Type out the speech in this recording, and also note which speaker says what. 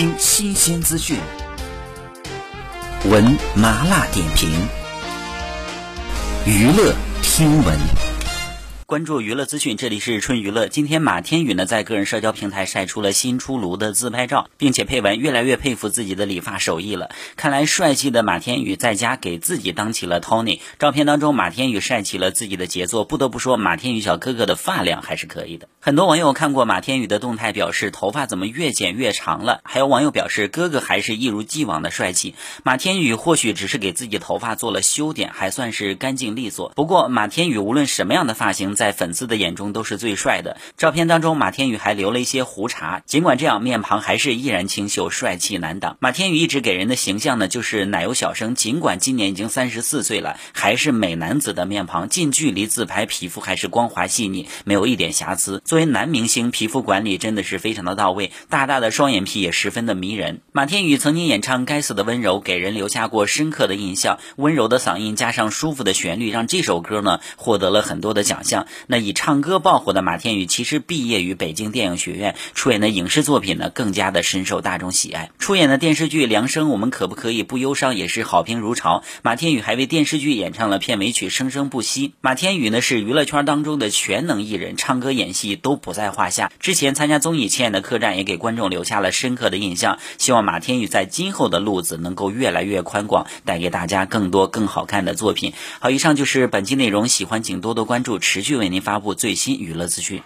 Speaker 1: 听新鲜资讯，闻麻辣点评，娱乐听闻。关注娱乐资讯，这里是春娱乐。今天马天宇呢在个人社交平台晒出了新出炉的自拍照，并且配文：“越来越佩服自己的理发手艺了。”看来帅气的马天宇在家给自己当起了 Tony。照片当中，马天宇晒起了自己的杰作。不得不说，马天宇小哥哥的发量还是可以的。很多网友看过马天宇的动态，表示头发怎么越剪越长了？还有网友表示，哥哥还是一如既往的帅气。马天宇或许只是给自己头发做了修剪，还算是干净利索。不过，马天宇无论什么样的发型，在粉丝的眼中都是最帅的。照片当中，马天宇还留了一些胡茬，尽管这样，面庞还是依然清秀，帅气难挡。马天宇一直给人的形象呢，就是奶油小生。尽管今年已经三十四岁了，还是美男子的面庞。近距离自拍，皮肤还是光滑细腻，没有一点瑕疵。作为男明星，皮肤管理真的是非常的到位，大大的双眼皮也十分的迷人。马天宇曾经演唱《该死的温柔》，给人留下过深刻的印象。温柔的嗓音加上舒服的旋律，让这首歌呢获得了很多的奖项。那以唱歌爆火的马天宇，其实毕业于北京电影学院，出演的影视作品呢，更加的深受大众喜爱。出演的电视剧《梁生》，我们可不可以不忧伤，也是好评如潮。马天宇还为电视剧演唱了片尾曲《生生不息》。马天宇呢，是娱乐圈当中的全能艺人，唱歌演戏都不在话下。之前参加综艺《亲爱的客栈》，也给观众留下了深刻的印象。希望马天宇在今后的路子能够越来越宽广，带给大家更多更好看的作品。好，以上就是本期内容，喜欢请多多关注，持续为您发。布最新娱乐资讯。